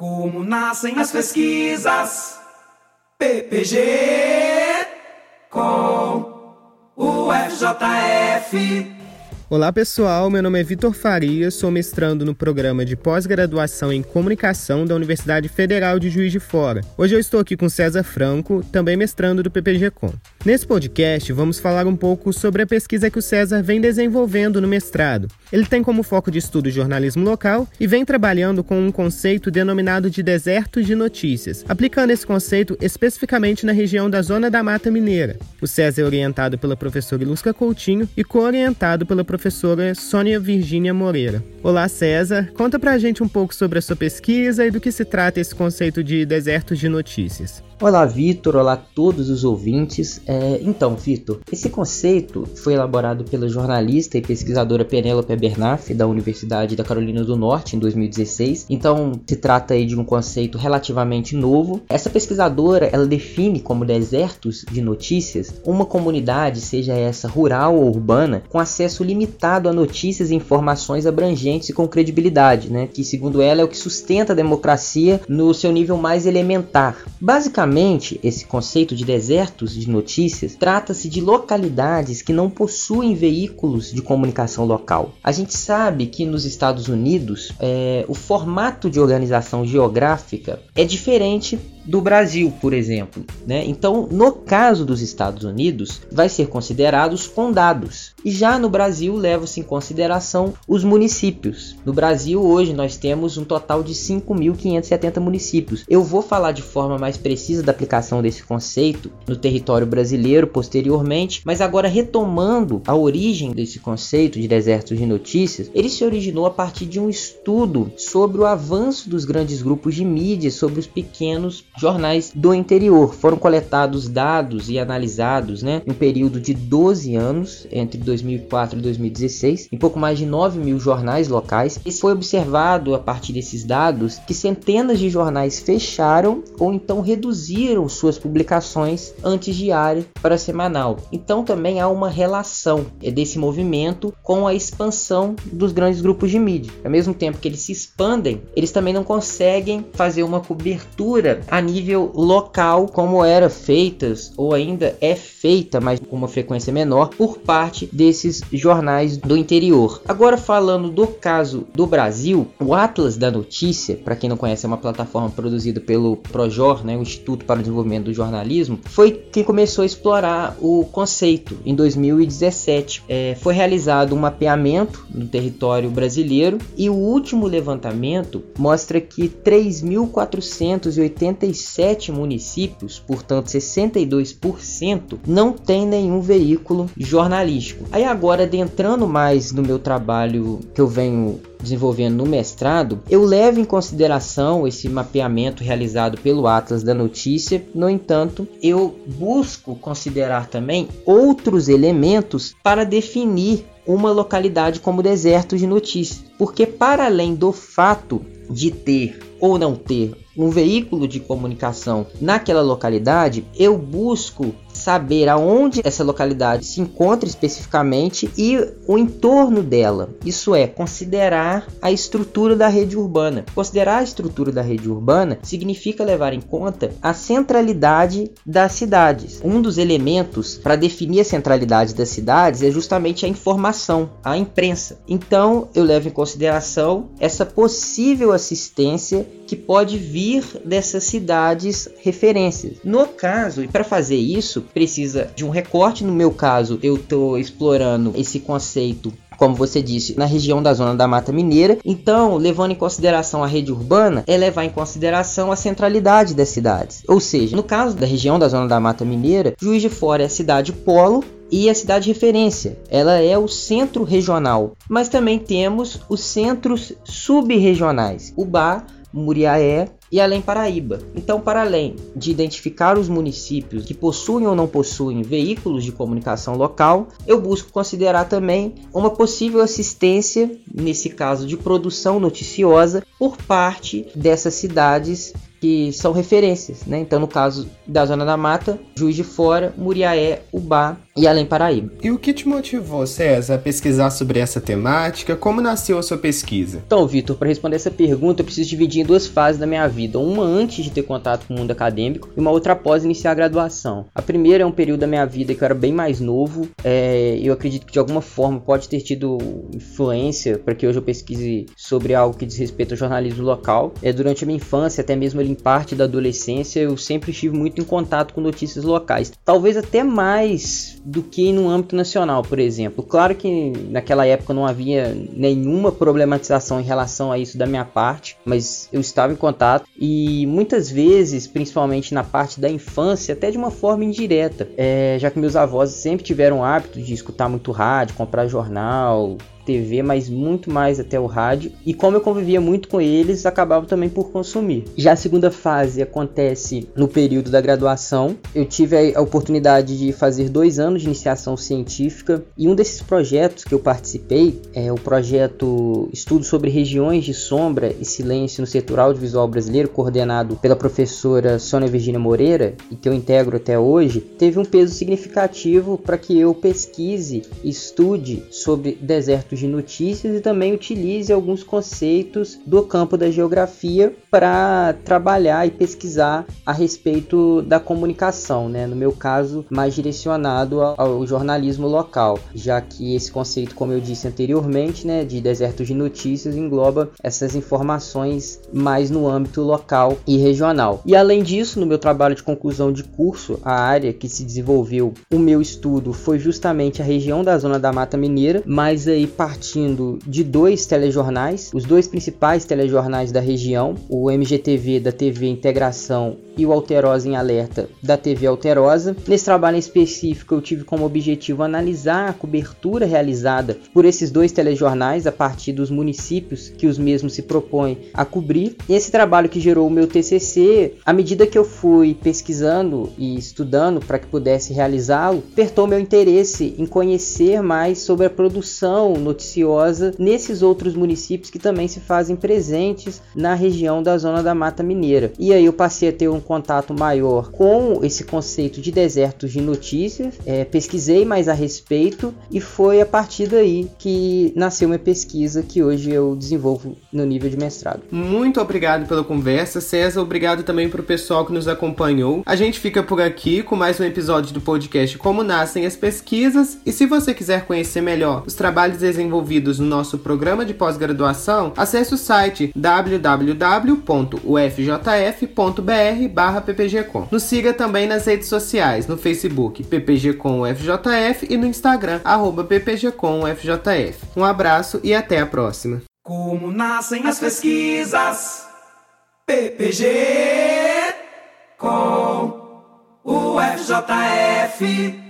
Como nascem as pesquisas? PPG com o FJF. Olá pessoal, meu nome é Vitor Farias, sou mestrando no programa de pós-graduação em comunicação da Universidade Federal de Juiz de Fora. Hoje eu estou aqui com César Franco, também mestrando do PPG-Com. Nesse podcast vamos falar um pouco sobre a pesquisa que o César vem desenvolvendo no mestrado. Ele tem como foco de estudo jornalismo local e vem trabalhando com um conceito denominado de desertos de notícias, aplicando esse conceito especificamente na região da Zona da Mata Mineira. O César é orientado pela professora Ilusca Coutinho e co-orientado pela professora professora Sônia Virgínia Moreira. Olá, César. Conta pra gente um pouco sobre a sua pesquisa e do que se trata esse conceito de desertos de notícias. Olá, Vitor. Olá todos os ouvintes. É, então, Vitor, esse conceito foi elaborado pela jornalista e pesquisadora Penélope Bernaf, da Universidade da Carolina do Norte, em 2016. Então, se trata aí de um conceito relativamente novo. Essa pesquisadora, ela define como desertos de notícias uma comunidade, seja essa rural ou urbana, com acesso limitado a notícias e informações abrangentes e com credibilidade, né? Que, segundo ela, é o que sustenta a democracia no seu nível mais elementar. Basicamente, Basicamente, esse conceito de desertos de notícias trata-se de localidades que não possuem veículos de comunicação local. A gente sabe que nos Estados Unidos é, o formato de organização geográfica é diferente do Brasil, por exemplo. Né? Então, no caso dos Estados Unidos, vai ser considerados condados. E já no Brasil, leva-se em consideração os municípios. No Brasil, hoje, nós temos um total de 5.570 municípios. Eu vou falar de forma mais precisa da aplicação desse conceito no território brasileiro posteriormente, mas agora retomando a origem desse conceito de desertos de notícias, ele se originou a partir de um estudo sobre o avanço dos grandes grupos de mídia sobre os pequenos jornais do interior. Foram coletados dados e analisados né, em um período de 12 anos, entre 2004 e 2016, em pouco mais de 9 mil jornais locais. E foi observado a partir desses dados que centenas de jornais fecharam ou então reduziram suas publicações antes diária para semanal. Então também há uma relação desse movimento com a expansão dos grandes grupos de mídia. Ao mesmo tempo que eles se expandem, eles também não conseguem fazer uma cobertura a nível local, como era feitas ou ainda é feita, mas com uma frequência menor, por parte desses jornais do interior. Agora falando do caso do Brasil, o Atlas da Notícia, para quem não conhece, é uma plataforma produzida pelo Projor, né, o Instituto para o Desenvolvimento do Jornalismo, foi quem começou a explorar o conceito em 2017. É, foi realizado um mapeamento no território brasileiro e o último levantamento mostra que 3.480 37 municípios, portanto 62%, não tem nenhum veículo jornalístico. Aí agora, adentrando mais no meu trabalho que eu venho desenvolvendo no mestrado, eu levo em consideração esse mapeamento realizado pelo Atlas da Notícia. No entanto, eu busco considerar também outros elementos para definir uma localidade como deserto de notícia, porque para além do fato de ter ou não ter um veículo de comunicação naquela localidade, eu busco saber aonde essa localidade se encontra especificamente e o entorno dela. Isso é considerar a estrutura da rede urbana. Considerar a estrutura da rede urbana significa levar em conta a centralidade das cidades. Um dos elementos para definir a centralidade das cidades é justamente a informação, a imprensa. Então, eu levo em consideração essa possível assistência que pode vir dessas cidades referências. No caso, e para fazer isso, precisa de um recorte. No meu caso, eu estou explorando esse conceito como você disse, na região da zona da Mata Mineira. Então, levando em consideração a rede urbana, é levar em consideração a centralidade das cidades. Ou seja, no caso da região da zona da Mata Mineira, Juiz de Fora é a cidade polo e a cidade referência. Ela é o centro regional, mas também temos os centros subregionais. Ubá Muriaé e Além Paraíba. Então, para além de identificar os municípios que possuem ou não possuem veículos de comunicação local, eu busco considerar também uma possível assistência, nesse caso de produção noticiosa, por parte dessas cidades que são referências, né? Então, no caso da Zona da Mata, Juiz de Fora, Muriaé, Ubá e Além Paraíba. E o que te motivou, César, a pesquisar sobre essa temática? Como nasceu a sua pesquisa? Então, Vitor, para responder essa pergunta, eu preciso dividir em duas fases da minha vida. Uma antes de ter contato com o mundo acadêmico e uma outra após iniciar a graduação. A primeira é um período da minha vida que eu era bem mais novo é, eu acredito que de alguma forma pode ter tido influência para que hoje eu pesquise sobre algo que diz respeito ao jornalismo local. É, durante a minha infância, até mesmo ali em parte da adolescência, eu sempre estive muito em contato com notícias locais. Talvez até mais do que no âmbito nacional, por exemplo. Claro que naquela época não havia nenhuma problematização em relação a isso da minha parte, mas eu estava em contato e muitas vezes, principalmente na parte da infância, até de uma forma indireta, é, já que meus avós sempre tiveram o hábito de escutar muito rádio, comprar jornal, TV, mas muito mais até o rádio. E como eu convivia muito com eles, acabava também por consumir. Já a segunda fase acontece no período da graduação. Eu tive a oportunidade de fazer dois anos de iniciação científica e um desses projetos que eu participei é o projeto Estudo sobre Regiões de Sombra e Silêncio no Setor Audiovisual Brasileiro, coordenado pela professora Sônia Virginia Moreira e que eu integro até hoje, teve um peso significativo para que eu pesquise e estude sobre desertos de notícias e também utilize alguns conceitos do campo da geografia para trabalhar e pesquisar a respeito da comunicação, né? no meu caso, mais direcionado ao jornalismo local, já que esse conceito, como eu disse anteriormente, né, de desertos de notícias engloba essas informações mais no âmbito local e regional. E além disso, no meu trabalho de conclusão de curso, a área que se desenvolveu o meu estudo foi justamente a região da Zona da Mata Mineira, mas aí partindo de dois telejornais, os dois principais telejornais da região, o MGTV da TV Integração e o Alterosa em Alerta da TV Alterosa. Nesse trabalho em específico, eu tive como objetivo analisar a cobertura realizada por esses dois telejornais a partir dos municípios que os mesmos se propõem a cobrir. Esse trabalho que gerou o meu TCC, à medida que eu fui pesquisando e estudando para que pudesse realizá-lo, despertou meu interesse em conhecer mais sobre a produção noticiosa nesses outros municípios que também se fazem presentes na região da zona da Mata Mineira. E aí eu passei a ter um contato maior com esse conceito de desertos de notícias, é, pesquisei mais a respeito e foi a partir daí que nasceu uma pesquisa que hoje eu desenvolvo no nível de mestrado. Muito obrigado pela conversa, César. Obrigado também para o pessoal que nos acompanhou. A gente fica por aqui com mais um episódio do podcast Como Nascem as Pesquisas. E se você quiser conhecer melhor os trabalhos desenvolvidos no nosso programa de pós-graduação, acesse o site www.ufjf.br/ppgcom. Nos siga também nas redes sociais, no Facebook ppgcomufjf e no Instagram ppgcomufjf. Um abraço e até a próxima. Como nascem as pesquisas? PPG com o FJF.